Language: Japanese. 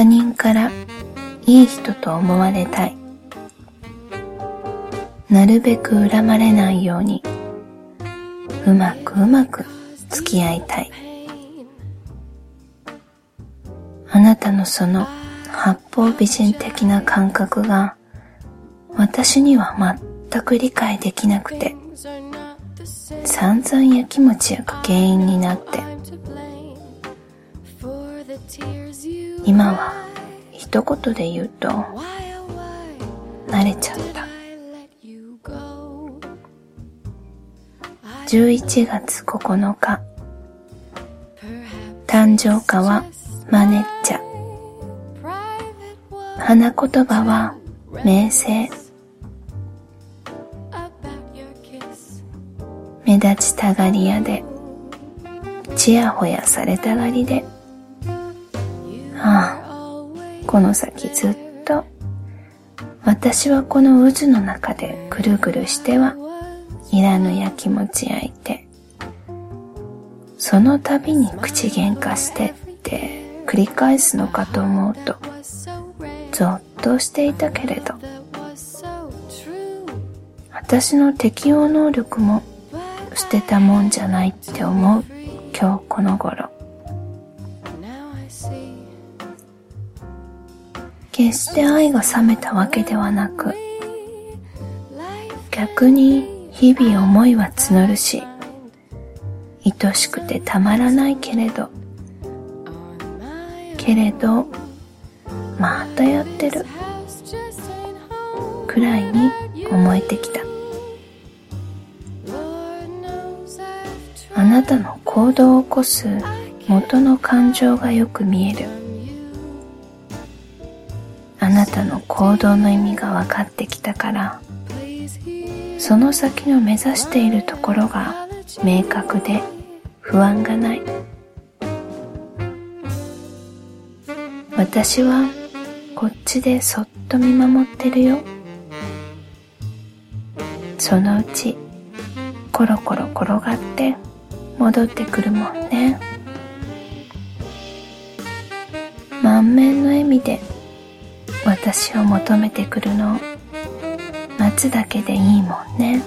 他人からいい人と思われたい。なるべく恨まれないようにうまくうまく付き合いたい。あなたのその八方美人的な感覚が私には全く理解できなくて散々やきもち焼く原因になって今は一言で言うと慣れちゃった。11月9日。誕生花はマネッチャ花言葉は名声。目立ちたがり屋で。ちやほやされたがりで。ああ。この先ずっと。私はこの渦の中でぐるぐるしてはいらぬやきもち焼いて。その度に口喧嘩してって繰り返すのかと思うとぞっとしていたけれど。私の適応能力も捨てたもんじゃないって思う今日この頃。決して愛が冷めたわけではなく逆に日々思いは募るし愛しくてたまらないけれどけれどまたやってるくらいに思えてきた。あなたの行動を起こす元の感情がよく見える。あなたの行動の意味が分かってきたから。その先の目指しているところが明確で不安がない。私はこっちでそっと見守ってるよ。そのうちコロコロ転がって戻ってくるもんね。満面の笑みで私を求めてくるの。待つだけでいいもんね。